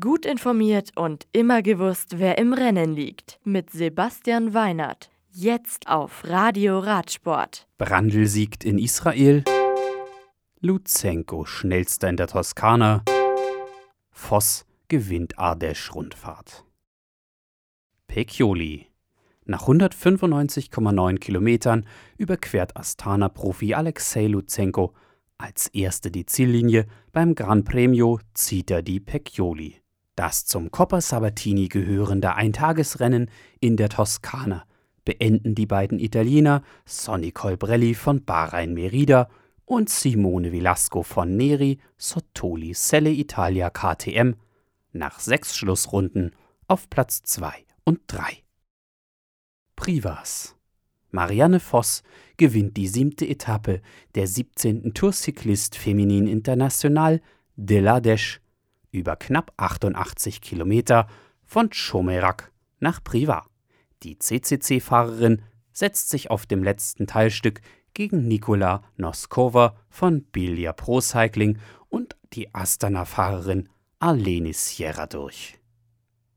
Gut informiert und immer gewusst, wer im Rennen liegt. Mit Sebastian Weinert. Jetzt auf Radio Radsport. Brandl siegt in Israel. Luzenko schnellster in der Toskana. Voss gewinnt Ardèche-Rundfahrt. Pecchioli. Nach 195,9 Kilometern überquert Astana-Profi Alexei Luzenko als erste die Ziellinie, beim Gran Premio zieht er die Pecchioli. Das zum Coppa Sabatini gehörende Eintagesrennen in der Toskana beenden die beiden Italiener Sonny Colbrelli von Bahrain Merida und Simone Velasco von Neri Sottoli Selle Italia KTM nach sechs Schlussrunden auf Platz 2 und 3. Privas Marianne Voss gewinnt die siebte Etappe der 17. Tour Cycliste Feminin International de l'Ardèche über knapp 88 Kilometer von Chomerac nach Privas. Die CCC-Fahrerin setzt sich auf dem letzten Teilstück gegen Nikola Noskova von Bilia Pro Cycling und die Astana-Fahrerin Arlene Sierra durch.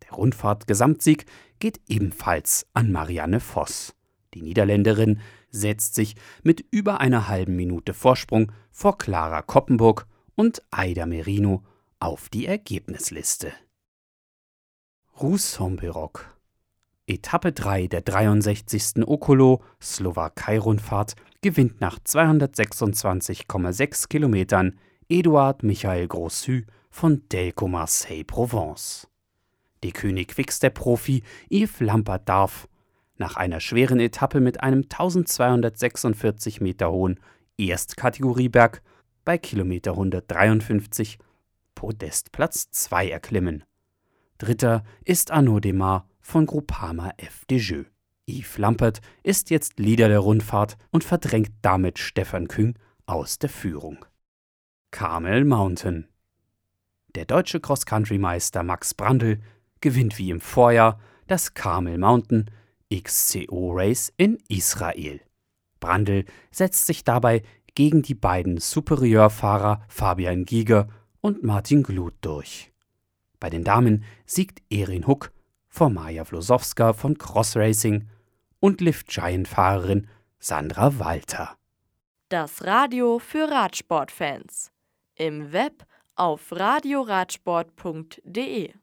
Der Rundfahrt-Gesamtsieg geht ebenfalls an Marianne Voss. Die Niederländerin setzt sich mit über einer halben Minute Vorsprung vor Clara Koppenburg und Aida Merino auf die Ergebnisliste. Rusomberok Etappe 3 der 63. Okolo Slowakei-Rundfahrt gewinnt nach 226,6 Kilometern Eduard Michael Grossu von Delco Marseille Provence. Die König Quickstep-Profi Yves Lampert darf nach einer schweren Etappe mit einem 1246 Meter hohen Erstkategorieberg bei Kilometer 153 Podestplatz 2 erklimmen. Dritter ist Arnaud Demar von Groupama FDJ. Yves Lampert ist jetzt Leader der Rundfahrt und verdrängt damit Stefan Küng aus der Führung. Carmel Mountain Der deutsche Cross-Country-Meister Max Brandl gewinnt wie im Vorjahr das Carmel Mountain XCO Race in Israel. Brandl setzt sich dabei gegen die beiden Superieurfahrer Fabian Giger und Martin Glut durch. Bei den Damen siegt Erin Huck vor Maja Vlosowska von Cross Racing und Lift Giant Fahrerin Sandra Walter. Das Radio für Radsportfans. Im Web auf radioradsport.de